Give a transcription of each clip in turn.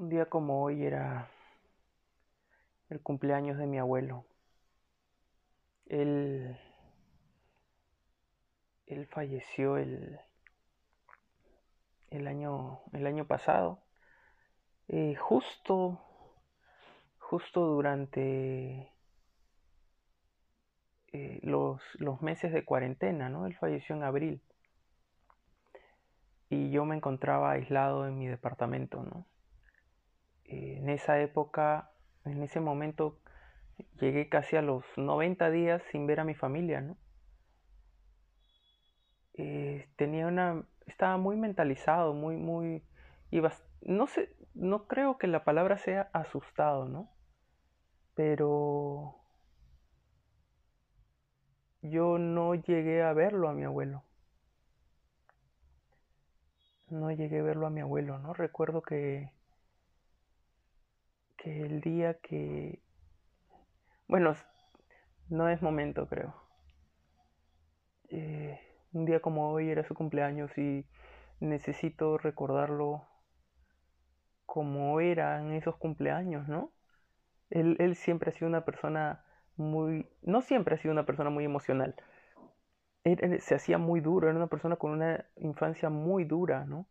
Un día como hoy era el cumpleaños de mi abuelo. Él, él falleció el, el, año, el año pasado, eh, justo, justo durante eh, los, los meses de cuarentena, ¿no? Él falleció en abril y yo me encontraba aislado en mi departamento, ¿no? En esa época, en ese momento, llegué casi a los 90 días sin ver a mi familia, ¿no? Eh, tenía una, estaba muy mentalizado, muy, muy, no sé, no creo que la palabra sea asustado, ¿no? Pero yo no llegué a verlo a mi abuelo. No llegué a verlo a mi abuelo, ¿no? Recuerdo que que el día que... Bueno, no es momento, creo. Eh, un día como hoy era su cumpleaños y necesito recordarlo como era en esos cumpleaños, ¿no? Él, él siempre ha sido una persona muy... No siempre ha sido una persona muy emocional. Él, se hacía muy duro, era una persona con una infancia muy dura, ¿no?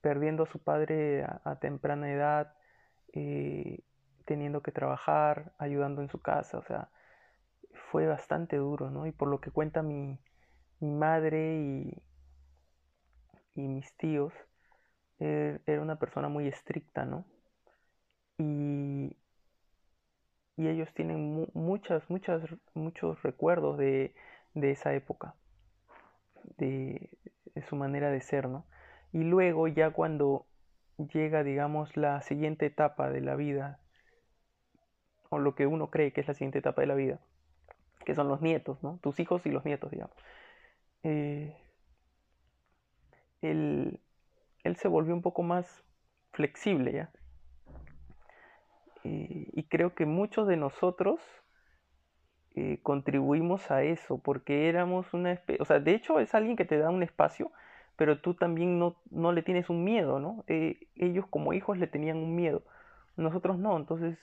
Perdiendo a su padre a temprana edad, eh, teniendo que trabajar, ayudando en su casa, o sea, fue bastante duro, ¿no? Y por lo que cuenta mi, madre y, mis tíos, er, era una persona muy estricta, ¿no? Y, ellos tienen muchas, muchas, muchos recuerdos de, de esa época, de, de, su manera de ser, ¿no? Y luego ya cuando llega, digamos, la siguiente etapa de la vida, o lo que uno cree que es la siguiente etapa de la vida, que son los nietos, ¿no? Tus hijos y los nietos, digamos. Eh, él, se volvió un poco más flexible ya. Eh, y creo que muchos de nosotros eh, contribuimos a eso, porque éramos una especie, o sea, de hecho es alguien que te da un espacio pero tú también no, no le tienes un miedo, ¿no? Eh, ellos como hijos le tenían un miedo, nosotros no, entonces,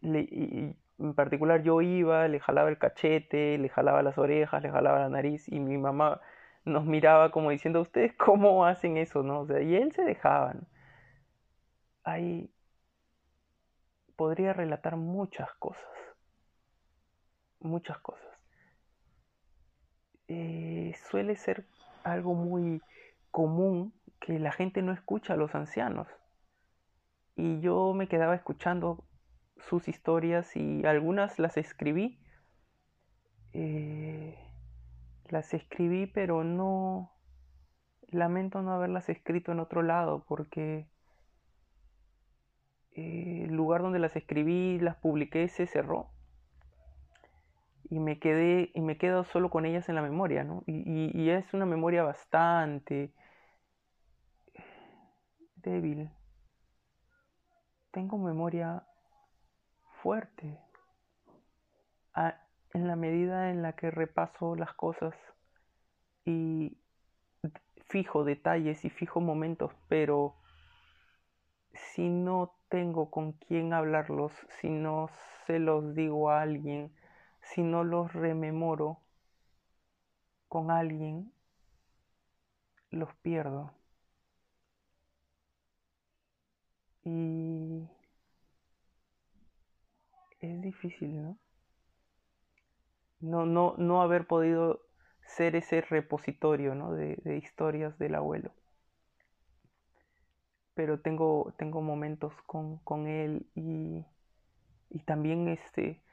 le, en particular yo iba, le jalaba el cachete, le jalaba las orejas, le jalaba la nariz y mi mamá nos miraba como diciendo, ¿ustedes cómo hacen eso, no? O sea, y él se dejaba. Ahí podría relatar muchas cosas, muchas cosas. Eh, suele ser algo muy común que la gente no escucha a los ancianos. Y yo me quedaba escuchando sus historias y algunas las escribí. Eh, las escribí, pero no... Lamento no haberlas escrito en otro lado porque eh, el lugar donde las escribí, las publiqué, se cerró y me quedé y me quedo solo con ellas en la memoria, ¿no? Y, es una memoria bastante débil. Tengo memoria fuerte en la medida en la que repaso las cosas y fijo detalles y fijo momentos, pero si no tengo con quién hablarlos, si no se los digo a alguien, si no los rememoro con alguien, los pierdo. Y es difícil, ¿no? No, no, no haber podido ser ese repositorio ¿no? de, historias del abuelo. Pero tengo, tengo momentos con, con él y, y también este,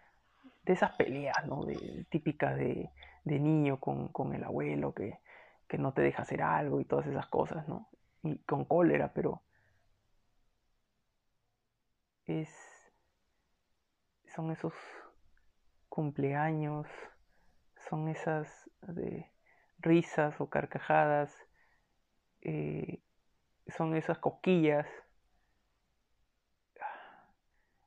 de esas peleas, ¿no? De, típicas de, de niño con, con, el abuelo que, que no te deja hacer algo y todas esas cosas, ¿no? Y con cólera, pero es son esos cumpleaños, son esas de risas o carcajadas, eh, son esas coquillas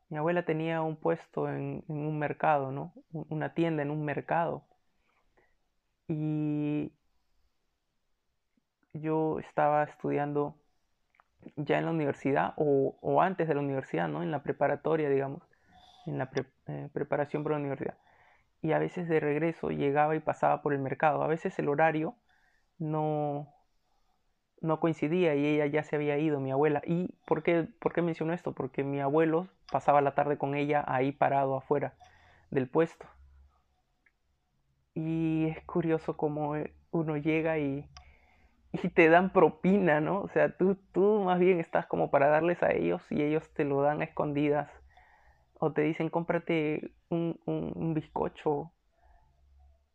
mi abuela tenía un puesto en, un mercado, ¿no? Una tienda en un mercado. Y yo estaba estudiando ya en la universidad o, antes de la universidad, ¿no? En la preparatoria, digamos, en la eh, preparación para la universidad. Y a veces de regreso llegaba y pasaba por el mercado. A veces el horario no, no coincidía y ella ya se había ido, mi abuela. ¿Y por qué, por qué menciono esto? Porque mi abuelo pasaba la tarde con ella ahí parado afuera del puesto. Y es curioso cómo eh, uno llega y, y te dan propina, ¿no? O sea, tú, tú más bien estás como para darles a ellos y ellos te lo dan a escondidas. O te dicen, cómprate un, un, bizcocho.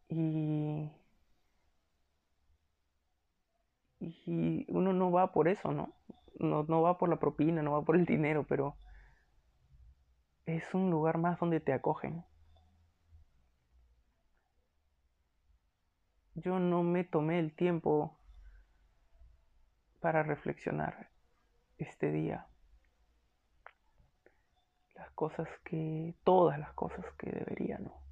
Y, y uno no va por eso, ¿no? ¿no? No va por la propina, no va por el dinero, pero es un lugar más donde te acogen. Yo no me tomé el tiempo para reflexionar este día. Las cosas que, todas las cosas que debería, ¿no?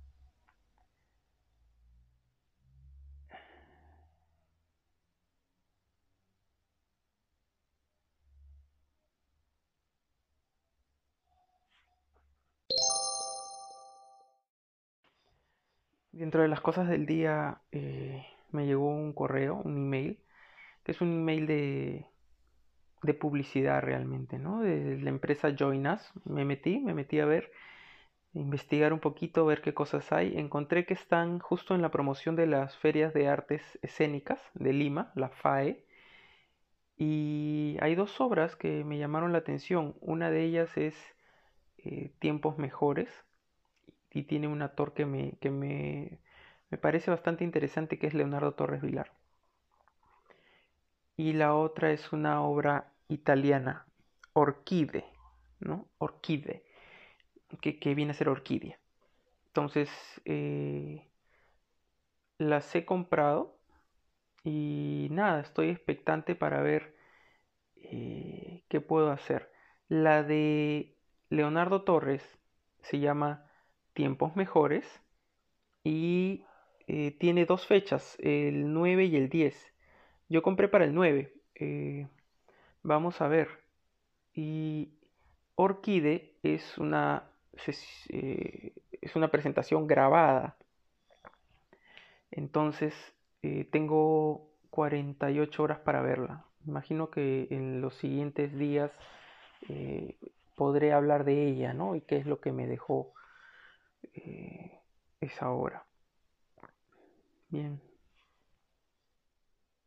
Dentro de las cosas del día eh, me llegó un correo, un email, que es un email de, de publicidad realmente, ¿no? De la empresa Join Us. Me metí, me metí a ver, investigar un poquito, ver qué cosas hay. Encontré que están justo en la promoción de las ferias de artes escénicas de Lima, la FAE. Y hay dos obras que me llamaron la atención. Una de ellas es eh, Tiempos Mejores, y tiene un actor que me, que me, me parece bastante interesante, que es Leonardo Torres Vilar. Y la otra es una obra italiana, Orquíde, ¿no? Que, que viene a ser orquídea. Entonces, eh, las he comprado y nada, estoy expectante para ver eh, qué puedo hacer. La de Leonardo Torres se llama tiempos mejores y eh, tiene dos fechas, el 9 y el 10. Yo compré para el 9. Eh, vamos a ver. Y Orquíde es una, eh, es una presentación grabada. Entonces tengo 48 horas para verla. Imagino que en los siguientes días podré hablar de ella, ¿no? Y qué es lo que me dejó eh, es ahora. Bien.